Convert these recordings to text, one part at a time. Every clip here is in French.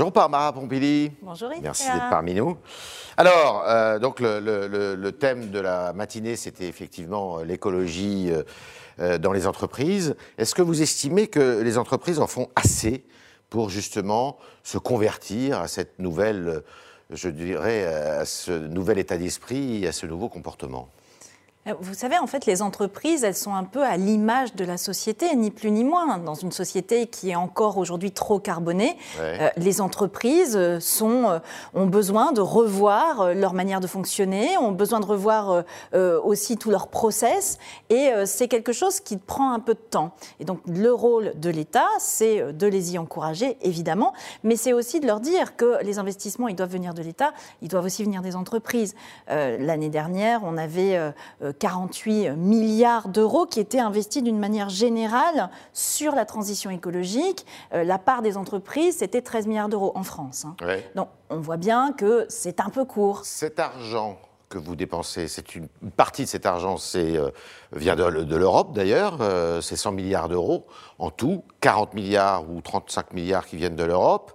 Bonjour Barbara Pompili. Bonjour Yves. Merci d'être parmi nous. Alors, euh, donc le, le- le thème de la matinée, c'était effectivement euh, l'écologie euh, dans les entreprises. Est-ce que vous estimez que les entreprises en font assez pour justement se convertir à cette nouvelle, je dirais, à ce nouvel état d'esprit, et à ce nouveau comportement? Vous savez, en fait, les entreprises, elles sont un peu à l'image de la société, ni plus ni moins. Dans une société qui est encore aujourd'hui trop carbonée, Ouais. euh, les entreprises euh, sont, euh, ont besoin de revoir euh, leur manière de fonctionner, ont besoin de revoir euh, euh, aussi tout leur process, et euh, c'est quelque chose qui prend un peu de temps. Et donc, le rôle de l'État, c'est euh, de les y encourager, évidemment, mais c'est aussi de leur dire que les investissements, ils doivent venir de l'État, ils doivent aussi venir des entreprises. Euh, L'année dernière, on avait euh, euh, 48 milliards d'euros qui étaient investis d'une manière générale sur la transition écologique. Euh, la part des entreprises, c'était 13 milliards d'euros en France. hein. Ouais. Donc, on voit bien que c'est un peu court. Cet argent que vous dépensez, c'est une une partie de cet argent, c'est euh, vient de, de l'Europe d'ailleurs, euh, c'est 100 milliards d'euros en tout, 40 milliards ou 35 milliards qui viennent de l'Europe.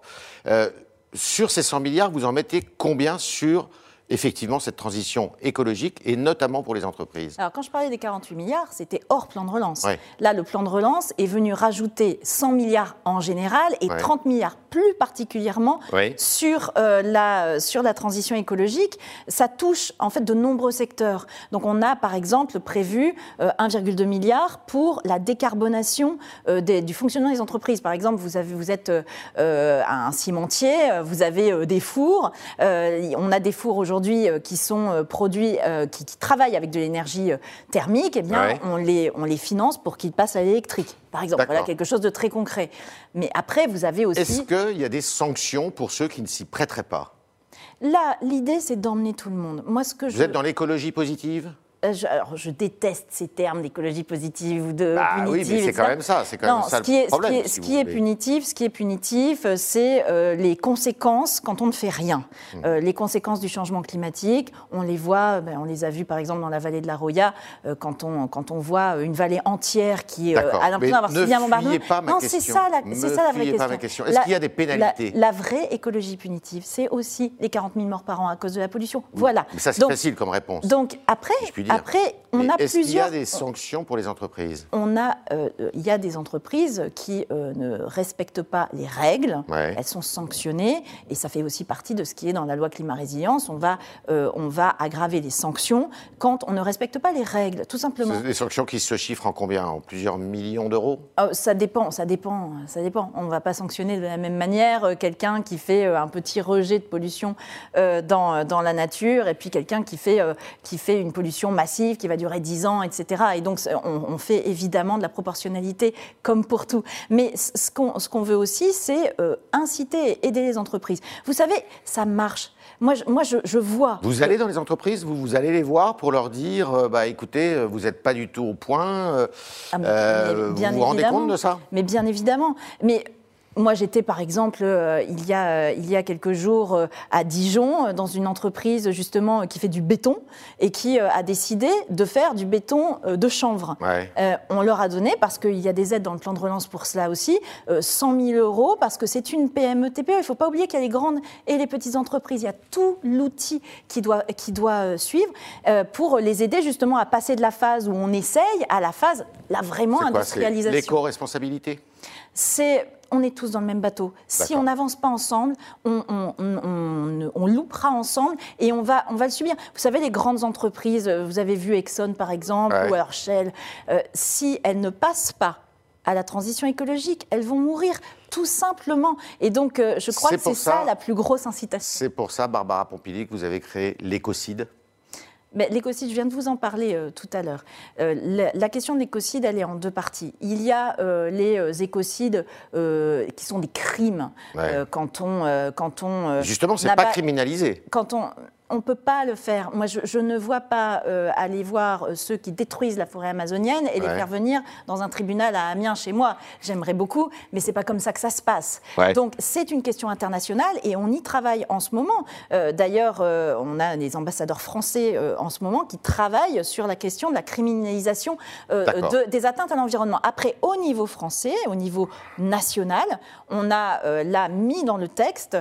Euh, sur ces 100 milliards, vous en mettez combien sur effectivement cette transition écologique et notamment pour les entreprises Alors, quand je parlais des 48 milliards, c'était hors plan de relance. Ouais. Là, le plan de relance est venu rajouter 100 milliards en général et Ouais. 30 milliards plus particulièrement Oui. sur, euh, la, sur la transition écologique. Ça touche en fait de nombreux secteurs. Donc, on a par exemple prévu euh, 1,2 milliard pour la décarbonation euh, des- du fonctionnement des entreprises. Par exemple, vous, avez, vous êtes euh, euh, un cimentier, euh, vous avez euh, des fours. Euh, on a des fours aujourd'hui euh, qui sont euh, produits, euh, qui, qui travaillent avec de l'énergie euh, thermique. Eh bien, on, les, on les finance pour qu'ils passent à l'électrique. Par exemple, voilà quelque chose de très concret. Mais après, vous avez aussi. Est-ce qu'il y a des sanctions pour ceux qui ne s'y prêteraient pas? Là, l'idée, c'est d'emmener tout le monde. Moi, ce que Vous je, êtes dans l'écologie positive? Je, alors, je déteste ces termes d'écologie positive ou de Bah oui, punitive. mais c'est quand même ça, c'est quand non, même ça ce qui le est, problème. Ce qui est, si ce vous qui est voulez. punitif, ce qui est punitif, euh, c'est euh, les conséquences quand on ne fait rien. Mmh. Euh, les conséquences du changement climatique, on les voit, ben, on les a vues par exemple dans la vallée de la Roya, euh, quand on quand on voit une vallée entière qui euh, a l'impression d'avoir subi un bombardement. fuyez pas ma non, question. c'est ça la, c'est ça la vraie question. ma question. Est-ce qu'il y a des pénalités la, la vraie écologie punitive, c'est aussi les 40 000 morts par an à cause de la pollution. Voilà. Mais ça, c'est facile comme réponse. donc après, si. Après on Mais a Est-ce qu'il y a plusieurs. des sanctions pour les entreprises? On a, euh, il y a des entreprises qui euh, ne respectent pas les règles. Ouais. Elles sont sanctionnées et ça fait aussi partie de ce qui est dans la loi climat résilience. On va, euh, on va aggraver les sanctions quand on ne respecte pas les règles, tout simplement. Des sanctions qui se chiffrent en combien? En plusieurs millions d'euros? Ça dépend, ça dépend, ça dépend. On ne va pas sanctionner de la même manière quelqu'un qui fait un petit rejet de pollution dans, dans la nature et puis quelqu'un qui fait, qui fait une pollution massive qui va durer 10 ans, etc. Et donc, on, on fait évidemment de la proportionnalité comme pour tout. Mais ce qu'on ce qu'on veut aussi, c'est euh, inciter et aider les entreprises. Vous savez, ça marche. Moi, je, moi, je, je vois. Vous allez dans les entreprises, vous, vous allez les voir pour leur dire euh, bah, écoutez, euh, vous n'êtes pas du tout au point. Ah, mais- euh, mais bien vous vous rendez compte de ça? Mais bien évidemment. Mais moi, j'étais par exemple euh, il, y a, euh, il y a quelques jours euh, à Dijon, dans une entreprise justement qui fait du béton et qui a décidé de faire du béton de chanvre. Ouais. On leur a donné, parce qu'il y a des aides dans le plan de relance pour cela aussi, euh, 100 000 euros, parce que c'est une PME TPE. Il ne faut pas oublier qu'il y a les grandes et les petites entreprises. Il y a tout l'outil qui doit, qui doit suivre pour les aider justement à passer de la phase où on essaye à la phase, là, vraiment industrialisation l'éco-responsabilité? C'est on est tous dans le même bateau. Si on n'avance pas ensemble, on, on- on- on- on loupera ensemble et on va, on va le subir. Vous savez, les grandes entreprises, euh, vous avez vu Exxon par exemple, Ouais. ou alors Shell, euh, si elles ne passent pas à la transition écologique, elles vont mourir tout simplement. Et donc, euh, je crois que c'est ça, ça- la plus grosse incitation. C'est pour ça, Barbara Pompili, que vous avez créé l'écocide. Mais l'écocide, je viens de vous en parler euh, tout à l'heure. Euh, la, la question de l'écocide, elle est en deux parties. Il y a euh, les écocides qui sont des crimes Ouais. quand on, quand on, Justement, c'est pas criminalisé. quand on on ne peut pas le faire. Moi, je, ne vois pas euh, aller voir euh, ceux qui détruisent la forêt amazonienne et les faire venir dans un tribunal à Amiens chez moi. J'aimerais beaucoup, mais c'est pas comme ça que ça se passe. Donc, c'est une question internationale et on y travaille en ce moment. Euh, d'ailleurs, on a des ambassadeurs français en ce moment qui travaillent sur la question de la criminalisation des atteintes à l'environnement. Après, au niveau français, au niveau national, on a là mis dans le texte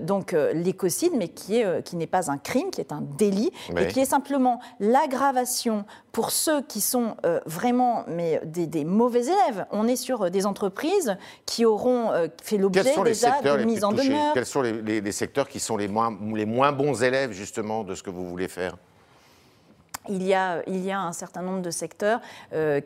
donc l'écocide, mais qui est qui n'est pas un crime, qui est un délit, et qui est simplement l'aggravation pour ceux qui sont euh, vraiment mais des, mauvais élèves. On est sur euh, des entreprises qui auront euh, fait l'objet déjà de mise en demeure. Quels sont les, secteurs qui sont les moins, les moins bons élèves justement de ce que vous voulez faire? Il y, a, il y a un certain nombre de secteurs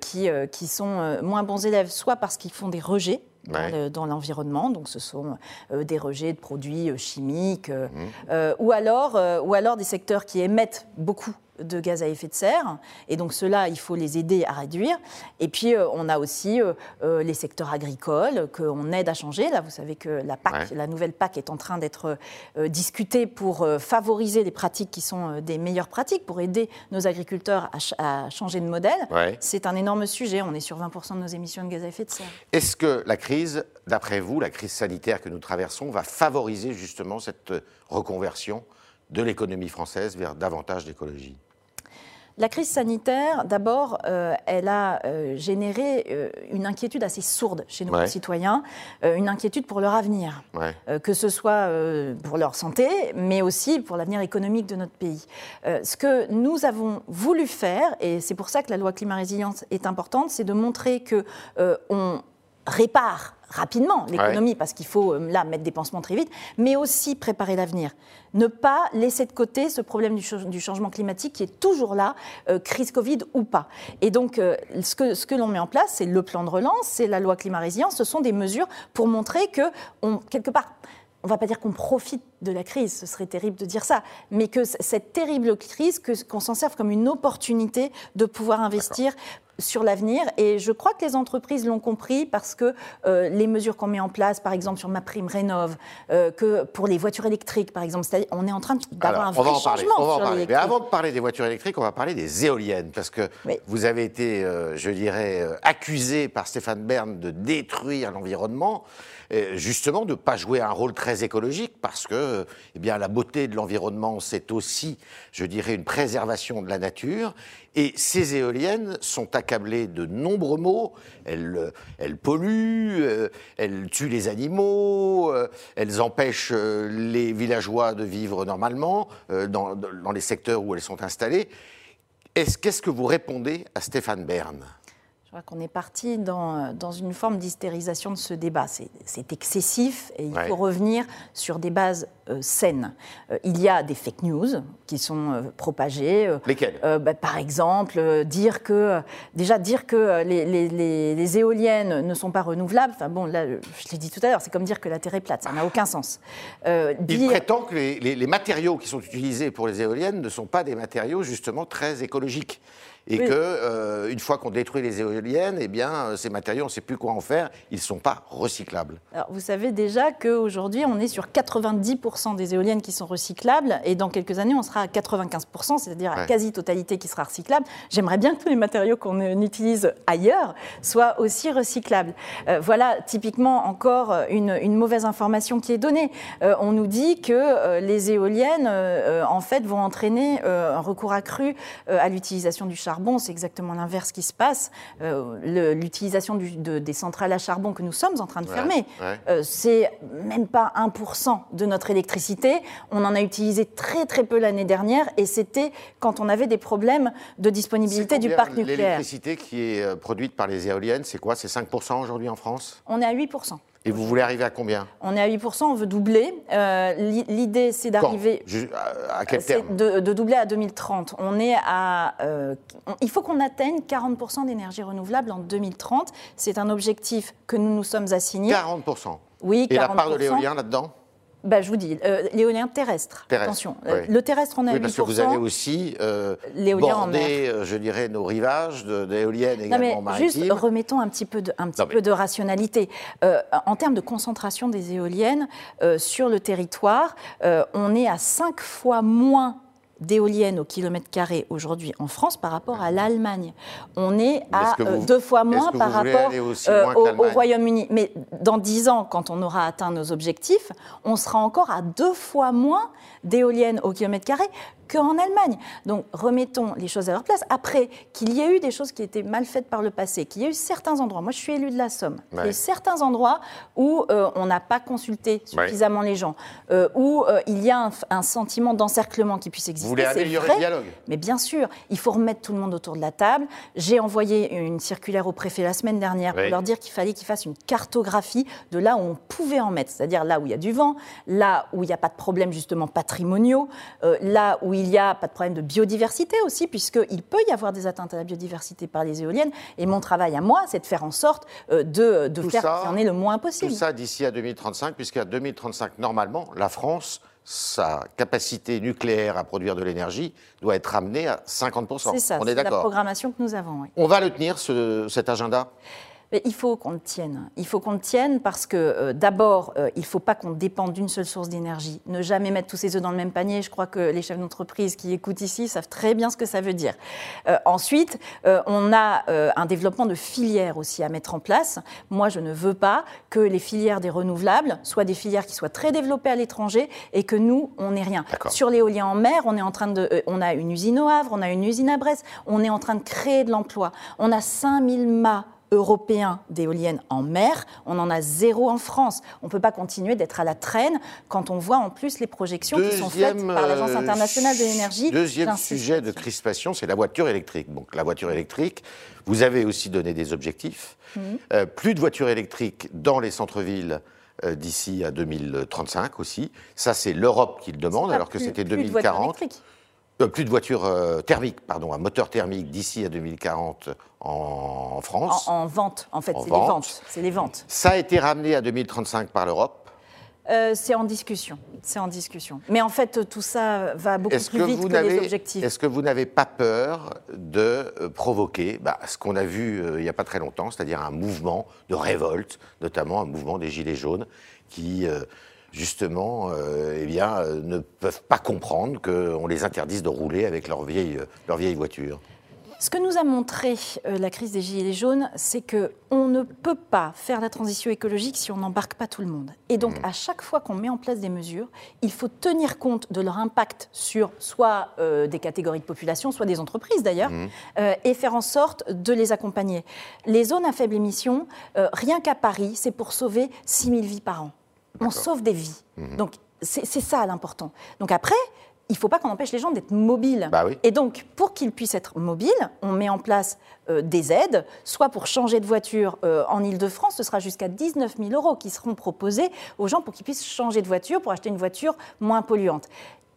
qui, qui sont moins bons élèves, soit parce qu'ils font des rejets, dans l'environnement, donc ce sont euh, des rejets de produits euh, chimiques, euh, mmh. ou, alors, ou alors des secteurs qui émettent beaucoup de gaz à effet de serre. Et donc cela, il faut les aider à réduire. Et puis euh, on a aussi euh, euh, les secteurs agricoles qu'on aide à changer. Là, vous savez que la PAC, la nouvelle PAC est en train d'être discutée pour favoriser des pratiques qui sont des meilleures pratiques, pour aider nos agriculteurs à, changer de modèle. C'est un énorme sujet. On est sur 20% de nos émissions de gaz à effet de serre. Est-ce que la crise, d'après vous, la crise sanitaire que nous traversons, va favoriser justement cette reconversion de l'économie française vers davantage d'écologie? La crise sanitaire, d'abord, euh, elle a euh, généré euh, une inquiétude assez sourde chez nos concitoyens, une inquiétude pour leur avenir, que ce soit pour leur santé, mais aussi pour l'avenir économique de notre pays. ce que nous avons voulu faire, et c'est pour ça que la loi climat résilience est importante, c'est de montrer que on répare rapidement l'économie, parce qu'il faut euh, là mettre des pansements très vite, mais aussi préparer l'avenir. Ne pas laisser de côté ce problème du, changement climatique qui est toujours là, euh, crise Covid ou pas. Et donc, euh, ce que, ce que l'on met en place, c'est le plan de relance, c'est la loi climat résilience, ce sont des mesures pour montrer que, on, quelque part, on ne va pas dire qu'on profite de la crise, ce serait terrible de dire ça, mais que cette terrible crise, qu'on s'en serve comme une opportunité de pouvoir investir sur l'avenir. Et je crois que les entreprises l'ont compris parce que euh, les mesures qu'on met en place, par exemple sur ma prime rénove, euh, que pour les voitures électriques, par exemple, on est en train d'avoir un vrai on changement. on va en parler. Mais avant de parler des voitures électriques, on va parler des éoliennes parce que vous avez été, euh, je dirais, accusé par Stéphane Bern de détruire l'environnement justement de ne pas jouer un rôle très écologique parce que eh bien, la beauté de l'environnement, c'est aussi, je dirais, une préservation de la nature. Et ces éoliennes sont accablées de nombreux maux. Elles, polluent, euh, elles tuent les animaux, euh, elles empêchent euh, les villageois de vivre normalement dans les secteurs où elles sont installées. Qu'est-ce que vous répondez à Stéphane Bern? Crois qu'on est parti dans, dans, une forme d'hystérisation de ce débat. C'est excessif et il faut revenir sur des bases euh, saines. Euh, il y a des fake news qui sont euh, propagées. Lesquelles? bah, Par exemple, dire que, déjà dire que les, les, les, éoliennes ne sont pas renouvelables. Enfin bon, là, je l'ai dit tout à l'heure, c'est comme dire que la Terre est plate. Ça n'a aucun sens. Il prétend que les matériaux qui sont utilisés pour les éoliennes ne sont pas des matériaux justement très écologiques et qu'une que euh, une fois qu'on détruit les éoliennes, eh bien, euh, ces matériaux, on ne sait plus quoi en faire, ils ne sont pas recyclables. Alors, vous savez déjà qu'aujourd'hui, on est sur 90% des éoliennes qui sont recyclables, et dans quelques années, on sera à 95%, c'est-à-dire à, quasi-totalité qui sera recyclable. J'aimerais bien que tous les matériaux qu'on utilise ailleurs soient aussi recyclables. Euh, voilà, typiquement, encore une, une, mauvaise information qui est donnée. on nous dit que les éoliennes, en fait, vont entraîner un recours accru à l'utilisation du charbon c'est exactement l'inverse qui se passe. Euh, l'utilisation de, des centrales à charbon que nous sommes en train de fermer, euh, c'est même pas 1% de notre électricité. On en a utilisé très très peu l'année dernière et c'était quand on avait des problèmes de disponibilité du parc nucléaire. L'électricité qui est euh, produite par les éoliennes, c'est quoi? C'est 5% aujourd'hui en France? On est à 8%. Et vous voulez arriver à combien On est à 8%, on veut doubler. Euh, l'idée, c'est d'arriver. À quel terme de, doubler à 2030. On est à. Euh, il faut qu'on atteigne 40% d'énergie renouvelable en 2030. C'est un objectif que nous nous sommes assignés. 40% Oui, 40%. Et la part de l'éolien là-dedans bah, je vous dis, euh, l'éolien terrestre. Attention, euh, le terrestre, on a oui, parce que vous avez aussi euh, bordé, euh, je dirais, nos rivages d'éoliennes également mais Juste remettons un petit peu de, un petit peu de rationalité. en termes de concentration des éoliennes sur le territoire, on est à cinq fois moins d'éoliennes au kilomètre carré aujourd'hui en France par rapport à l'Allemagne. On est à euh, vous- deux fois moins par rapport euh, au Royaume-Uni. Mais dans dix ans, quand on aura atteint nos objectifs, on sera encore à deux fois moins d'éoliennes au kilomètre carré qu'en Allemagne. Donc remettons les choses à leur place. Après, qu'il y ait eu des choses qui étaient mal faites par le passé, qu'il y ait eu certains endroits, moi je suis élue de la Somme, il y a eu certains endroits où euh, on n'a pas consulté suffisamment les gens, euh, où euh, il y a un, un sentiment d'encerclement qui puisse exister. Vous voulez améliorer vrai. le dialogue? Mais bien sûr, il faut remettre tout le monde autour de la table. J'ai envoyé une circulaire au préfet la semaine dernière pour leur dire qu'il fallait qu'ils fassent une cartographie de là où on pouvait en mettre, c'est-à-dire là où il y a du vent, là où il n'y a pas de problèmes justement patrimoniaux, euh, là où il n'y a pas de problème de biodiversité aussi, puisqu'il peut y avoir des atteintes à la biodiversité par les éoliennes. Et mon travail à moi, c'est de faire en sorte euh, de, de Tout faire qu'il y en ait le moins Tout possible. ça d'ici à 2035, puisqu'à 2035, normalement, la France, sa capacité nucléaire à produire de l'énergie doit être ramenée à 50%. C'est ça, On est c'est la programmation que nous avons. oui. On va le tenir, ce- cet agenda? Mais il faut qu'on le tienne. Il faut qu'on le tienne parce que euh, d'abord, euh, il ne faut pas qu'on dépende d'une seule source d'énergie. Ne jamais mettre tous ses œufs dans le même panier. Je crois que les chefs d'entreprise qui écoutent ici savent très bien ce que ça veut dire. Euh, ensuite, on a un développement de filières aussi à mettre en place. Moi, je ne veux pas que les filières des renouvelables soient des filières qui soient très développées à l'étranger et que nous, on n'ait rien. Sur l'éolien en mer, on est en train de, on a une usine au Havre, on a une usine à Brest, on est en train de créer de l'emploi. On a 5000 mâts européens d'éoliennes en mer, on en a zéro en France. On ne peut pas continuer d'être à la traîne quand on voit en plus les projections qui sont faites par l'Agence euh, internationale de l'énergie. Deuxième sujet de crispation, c'est la voiture électrique. Donc la voiture électrique, vous avez aussi donné des objectifs. Mhm. Euh, plus de voitures électriques dans les centres-villes euh, d'ici à 2035 aussi. Ça, c'est l'Europe qui le demande, alors que c'était plus de voitures 2040. Euh, plus de voitures euh, thermiques, pardon, à moteur thermique d'ici à 2040 en, en France. En, en vente, en fait, c'est les ventes. C'est les ventes. Ça a été ramené à 2035 par l'Europe. Euh, c'est en discussion. C'est en discussion. Mais en fait, tout ça va beaucoup Est-ce plus que, vite vous que les n'avez, objectifs. est-ce que vous n'avez pas peur de provoquer bah, ce qu'on a vu il n'y a pas très longtemps, c'est-à-dire un mouvement de révolte, notamment un mouvement des Gilets jaunes, qui justement euh, eh bien, euh, ne peuvent pas comprendre qu'on les interdise de rouler avec leur vieille, euh, leur vieille voiture Ce que nous a montré euh, la crise des Gilets jaunes, c'est que on ne peut pas faire la transition écologique si on n'embarque pas tout le monde. Et donc, à chaque fois qu'on met en place des mesures, il faut tenir compte de leur impact sur soit euh, des catégories de population, soit des entreprises d'ailleurs, euh, et faire en sorte de les accompagner. Les zones à faible émission, rien qu'à Paris, c'est pour sauver 6 000 vies par an. On sauve des vies. Donc, c'est c'est ça l'important. Donc après, il ne faut pas qu'on empêche les gens d'être mobiles. Bah oui. Et donc, pour qu'ils puissent être mobiles, on met en place euh, des aides, soit pour changer de voiture euh, en Ile-de-France, ce sera jusqu'à 19 000 euros qui seront proposés aux gens pour qu'ils puissent changer de voiture, pour acheter une voiture moins polluante.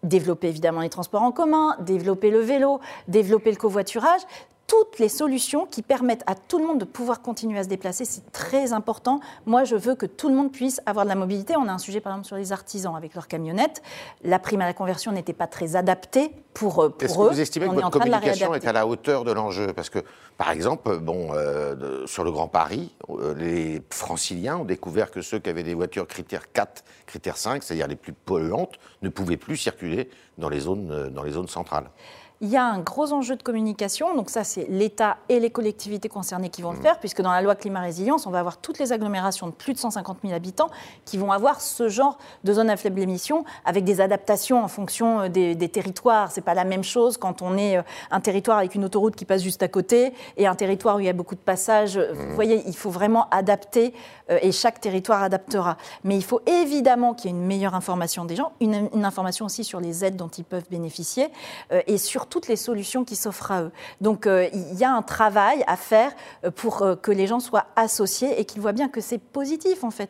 Développer évidemment les transports en commun, développer le vélo, développer le covoiturage. Toutes les solutions qui permettent à tout le monde de pouvoir continuer à se déplacer, c'est très important. Moi, je veux que tout le monde puisse avoir de la mobilité. On a un sujet, par exemple, sur les artisans avec leurs camionnettes. La prime à la conversion n'était pas très adaptée pour, euh, pour Est-ce eux. que vous estimez On que votre communication est à la hauteur de l'enjeu? Parce que, par exemple, bon, euh, sur le Grand Paris, euh, les franciliens ont découvert que ceux qui avaient des voitures critère 4, critère 5, c'est-à-dire les plus polluantes, ne pouvaient plus circuler dans les zones, dans les zones centrales. Il y a un gros enjeu de communication, donc ça c'est l'État et les collectivités concernées qui vont Mmh. le faire, puisque dans la loi climat résilience, on va avoir toutes les agglomérations de plus de 150 000 habitants qui vont avoir ce genre de zone à faible émission, avec des adaptations en fonction euh, des, des territoires. C'est pas la même chose quand on est euh, un territoire avec une autoroute qui passe juste à côté et un territoire où il y a beaucoup de passages. Vous voyez, il faut vraiment adapter euh, et chaque territoire adaptera. Mais il faut évidemment qu'il y ait une meilleure information des gens, une, une information aussi sur les aides dont ils peuvent bénéficier euh, et toutes les solutions qui s'offrent à eux. Donc euh, il y a un travail à faire euh, pour euh, que les gens soient associés et qu'ils voient bien que c'est positif en fait.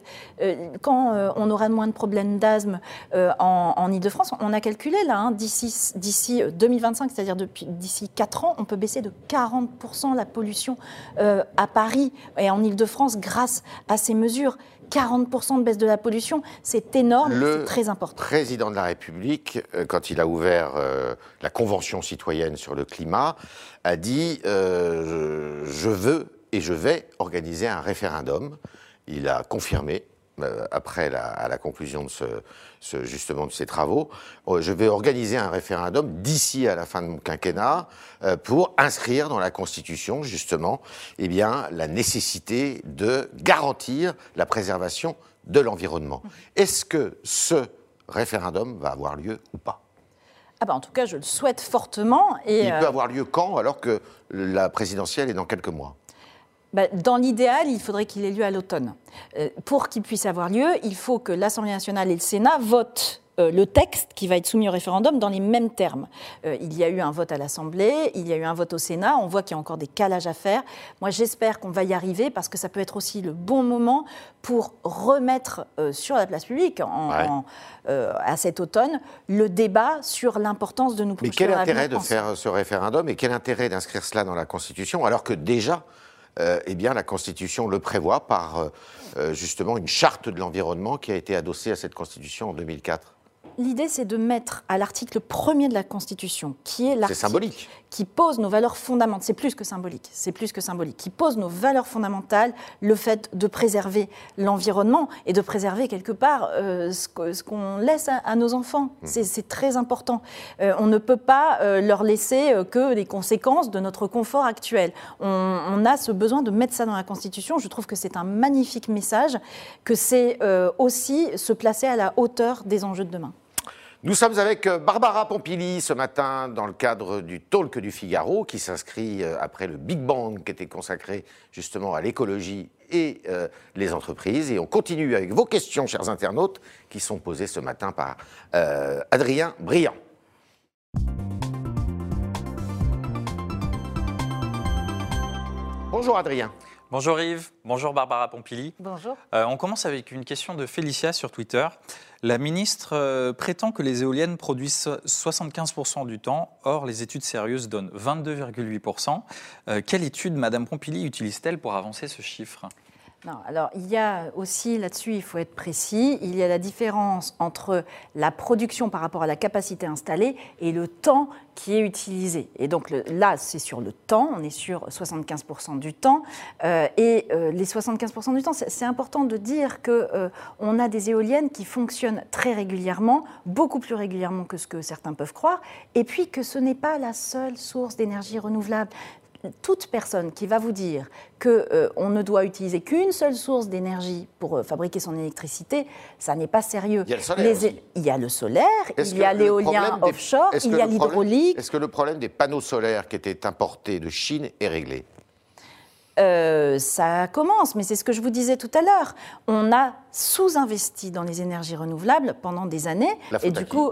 Quand on aura moins de problèmes d'asthme en, en Ile-de-France, on a calculé là, hein, d'ici d'ici, euh, 2025, c'est-à-dire d'ici 4 ans, on peut baisser de 40% la pollution à Paris et en Ile-de-France grâce à ces mesures. 40% de baisse de la pollution, c'est énorme, Le c'est très important. président de la République, euh, quand il a ouvert euh, la Convention citoyenne sur le climat, a dit euh, je, veux et je vais organiser un référendum. Il a confirmé après la, à la conclusion de ce, ce- justement de ces travaux, euh, je vais organiser un référendum d'ici à la fin de mon quinquennat euh, pour inscrire dans la Constitution justement eh bien, la nécessité de garantir la préservation de l'environnement. Est-ce que ce référendum va avoir lieu ou pas? Ah bah, en tout cas, je le souhaite fortement. Et, Il euh, peut avoir lieu quand alors que la présidentielle est dans quelques mois? Bah, dans l'idéal, il faudrait qu'il ait lieu à l'automne. Euh, pour qu'il puisse avoir lieu, il faut que l'Assemblée nationale et le Sénat votent euh, le texte qui va être soumis au référendum dans les mêmes termes. Euh, il y a eu un vote à l'Assemblée, il y a eu un vote au Sénat, on voit qu'il y a encore des calages à faire. Moi, j'espère qu'on va y arriver parce que ça peut être aussi le bon moment pour remettre euh, sur la place publique en- Ouais. en, à cet automne le débat sur l'importance de nous Mais quel intérêt de ensemble. faire ce référendum et quel intérêt d'inscrire cela dans la Constitution alors que déjà, euh, eh bien, la Constitution le prévoit par euh, euh, justement une charte de l'environnement qui a été adossée à cette Constitution en 2004 L'idée, c'est de mettre à l'article premier de la Constitution, qui est C'est l'article symbolique. Qui pose nos valeurs fondamentales. C'est plus que symbolique. C'est plus que symbolique. Qui pose nos valeurs fondamentales, le fait de préserver l'environnement et de préserver quelque part euh, ce qu'on laisse à, à nos enfants. C'est- C'est très important. Euh, on ne peut pas euh, leur laisser que les conséquences de notre confort actuel. On, on a ce besoin de mettre ça dans la Constitution. Je trouve que c'est un magnifique message, que c'est aussi se placer à la hauteur des enjeux de demain. Nous sommes avec euh, Barbara Pompili ce matin dans le cadre du Talk du Figaro qui s'inscrit euh, après le Big Bang qui était consacré justement à l'écologie et euh, les entreprises. Et on continue avec vos questions, chers internautes, qui sont posées ce matin par Adrien Briand. Bonjour Adrien. Bonjour Yves, bonjour Barbara Pompili. Bonjour. Euh, on commence avec une question de Félicia sur Twitter. La ministre euh, prétend que les éoliennes produisent 75% du temps, or les études sérieuses donnent 22,8%. Euh, quelle étude Madame Pompili utilise-t-elle pour avancer ce chiffre? Alors il y a aussi là-dessus, il faut être précis, il y a la différence entre la production par rapport à la capacité installée et le temps qui est utilisé. Et donc là, c'est sur le temps, on est sur 75% du temps. Euh, et euh, les 75% du temps, c'est important de dire qu'on a des éoliennes qui fonctionnent très régulièrement, beaucoup plus régulièrement que ce que certains peuvent croire, et puis que ce n'est pas la seule source d'énergie renouvelable toute personne qui va vous dire qu'on ne doit utiliser qu'une seule source d'énergie pour euh, fabriquer son électricité, ça n'est pas sérieux. Il y a le solaire Les il y a le solaire, Est-ce il y a que le l'éolien des- offshore, il que y a l'hydraulique. Est-ce que le problème des panneaux solaires qui étaient importés de Chine est réglé? Euh, ça commence, mais c'est ce que je vous disais tout à l'heure. On a sous-investi dans les énergies renouvelables pendant des années. La et du qui? coup,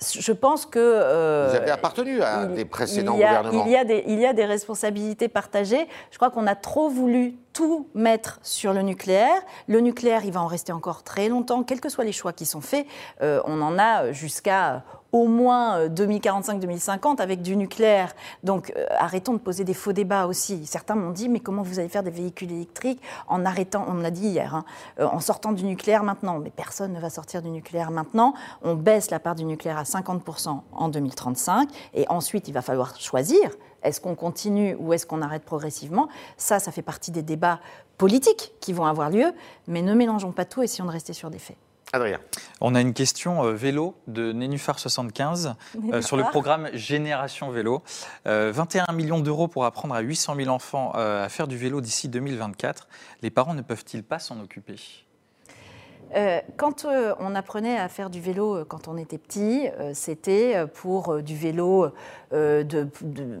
je pense que... euh, Vous avez appartenu à il- des précédents il y a- gouvernements. Il y, a des, il y a des responsabilités partagées. Je crois qu'on a trop voulu tout mettre sur le nucléaire. Le nucléaire, il va en rester encore très longtemps, quels que soient les choix qui sont faits. Euh, on en a jusqu'à au moins euh, 2045-2050 avec du nucléaire. Donc euh, arrêtons de poser des faux débats aussi. Certains m'ont dit, mais comment vous allez faire des véhicules électriques en arrêtant, on me l'a dit hier, hein, euh, en sortant du nucléaire maintenant. Mais personne ne va sortir du nucléaire maintenant. On baisse la part du nucléaire à 50% en 2035. Et ensuite, il va falloir choisir. Est-ce qu'on continue ou est-ce qu'on arrête progressivement? Ça, ça fait partie des débats politiques qui vont avoir lieu. Mais ne mélangeons pas tout, essayons de rester sur des faits. Adrien. On a une question euh, vélo de Nénuphar75 euh, sur le programme Génération Vélo. Euh, 21 millions d'euros pour apprendre à 800 000 enfants euh, à faire du vélo d'ici 2024. Les parents ne peuvent-ils pas s'en occuper? Euh, quand euh, on apprenait à faire du vélo euh, quand on était petit, c'était pour du vélo, de,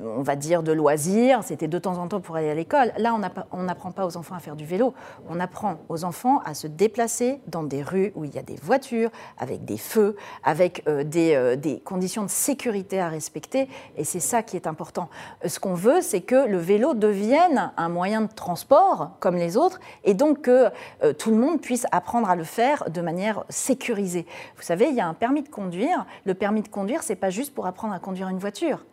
on va dire, de loisir. C'était de temps en temps pour aller à l'école. Là, on n'apprend pas aux enfants à faire du vélo. On apprend aux enfants à se déplacer dans des rues où il y a des voitures, avec des feux, avec des, conditions de sécurité à respecter. Et c'est ça qui est important. Ce qu'on veut, c'est que le vélo devienne un moyen de transport comme les autres, et donc que tout le monde puisse apprendre à le faire de manière sécurisée. Vous savez, il y a un permis de conduire. Le permis de conduire, c'est pas juste pour apprendre à conduire une voiture.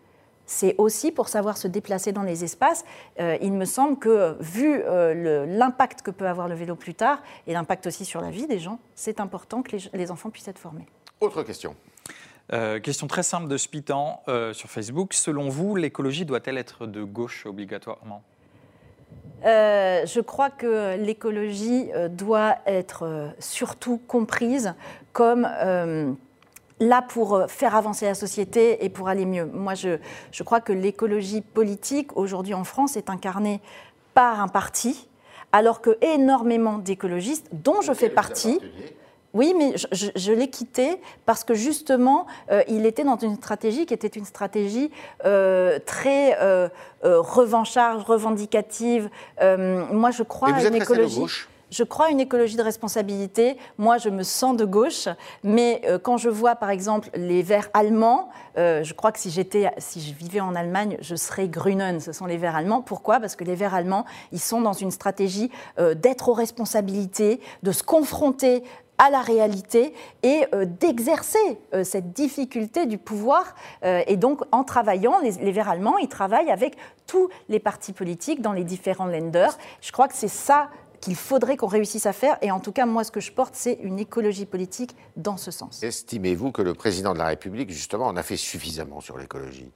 C'est aussi pour savoir se déplacer dans les espaces. Euh, il me semble que, vu euh, le- l'impact que peut avoir le vélo plus tard, et l'impact aussi sur la vie des gens, c'est important que les, les enfants puissent être formés. Autre question. Euh, question très simple de Spitan euh, sur Facebook. Selon vous, l'écologie doit-elle être de gauche obligatoirement? Euh, je crois que l'écologie euh, doit être euh, surtout comprise comme là pour faire avancer la société et pour aller mieux. Moi, je, je crois que l'écologie politique aujourd'hui en France est incarnée par un parti, alors que énormément d'écologistes, dont je fais partie, oui, mais je, l'ai quitté parce que justement, euh, il était dans une stratégie qui était une stratégie euh, très euh, revancharde, revendicative. moi, je crois à une écologie. Je crois à une écologie de responsabilité. Moi, je me sens de gauche, mais quand je vois, par exemple, les Verts allemands, je crois que si j'étais, si je vivais en Allemagne, je serais Grünen. Ce sont les Verts allemands. Pourquoi? Parce que les Verts allemands, ils sont dans une stratégie d'être aux responsabilités, de se confronter à la réalité et euh, d'exercer euh, cette difficulté du pouvoir. Euh, et donc, en travaillant, les, les, Verts allemands, ils travaillent avec tous les partis politiques dans les différents lenders. Je crois que c'est ça qu'il faudrait qu'on réussisse à faire. Et en tout cas, moi, ce que je porte, c'est une écologie politique dans ce sens. Estimez-vous que le président de la République, justement, en a fait suffisamment sur l'écologie?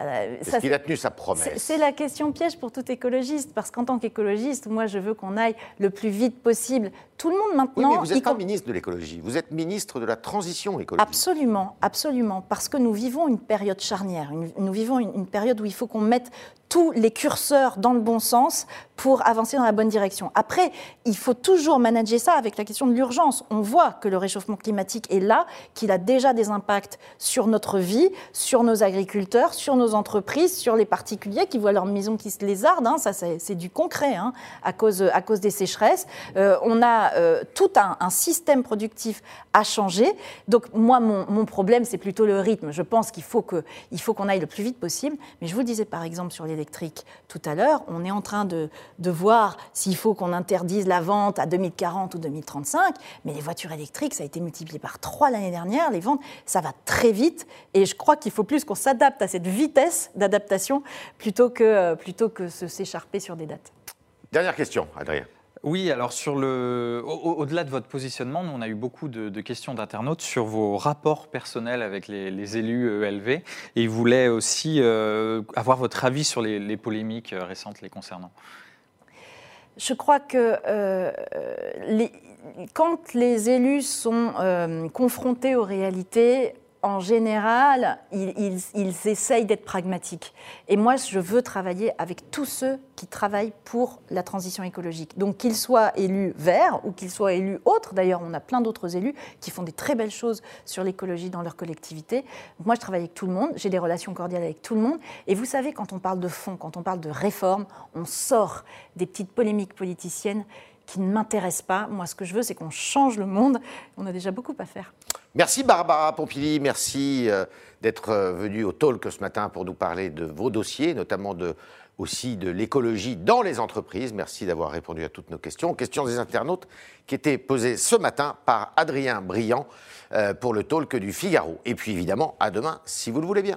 Euh, Est-ce qu'il a tenu sa promesse C'est la question piège pour tout écologiste, parce qu'en tant qu'écologiste, moi, je veux qu'on aille le plus vite possible. Tout le monde maintenant. Oui, mais vous n'êtes pas ministre de l'écologie, vous êtes ministre de la transition écologique. Absolument, absolument, parce que nous vivons une période charnière. nous vivons une période où il faut qu'on mette tous les curseurs dans le bon sens pour avancer dans la bonne direction. Après, il faut toujours manager ça avec la question de l'urgence. On voit que le réchauffement climatique est là, qu'il a déjà des impacts sur notre vie, sur nos agriculteurs, sur nos entreprises, sur les particuliers qui voient leur maison qui se lézarde. Hein. ça, c'est du concret hein, à, cause, des sécheresses. Euh, on a euh, tout un, système productif à changer. Donc moi, mon, problème, c'est plutôt le rythme. Je pense qu'il faut qu'on aille le plus vite possible. Mais je vous disais, par exemple, sur les électrique tout à l'heure, on est en train de, voir s'il faut qu'on interdise la vente à 2040 ou 2035, mais les voitures électriques, ça a été multiplié par trois l'année dernière, les ventes, ça va très vite, et je crois qu'il faut plus qu'on s'adapte à cette vitesse d'adaptation plutôt que, plutôt que s'écharper sur des dates. Dernière question, Adrien. Oui, alors sur le, au-delà de votre positionnement, nous, on a eu beaucoup de, questions d'internautes sur vos rapports personnels avec les, élus ELV et ils voulaient aussi euh, avoir votre avis sur les, polémiques euh, récentes les concernant. Je crois que euh, quand les élus sont confrontés aux réalités, en général, ils, essayent d'être pragmatiques. Et moi, je veux travailler avec tous ceux qui travaillent pour la transition écologique. Donc, qu'ils soient élus verts ou qu'ils soient élus autres, d'ailleurs, on a plein d'autres élus qui font des très belles choses sur l'écologie dans leur collectivité. moi, je travaille avec tout le monde, j'ai des relations cordiales avec tout le monde. Et vous savez, quand on parle de fond, quand on parle de réforme, on sort des petites polémiques politiciennes qui ne m'intéressent pas. Moi, ce que je veux, c'est qu'on change le monde. On a déjà beaucoup à faire. Merci Barbara Pompili, merci euh, d'être euh, venue au talk ce matin pour nous parler de vos dossiers, notamment de, aussi de l'écologie dans les entreprises. Merci d'avoir répondu à toutes nos questions. Questions des internautes qui étaient posées ce matin par Adrien Briand euh, pour le talk du Figaro. Et puis évidemment, à demain si vous le voulez bien.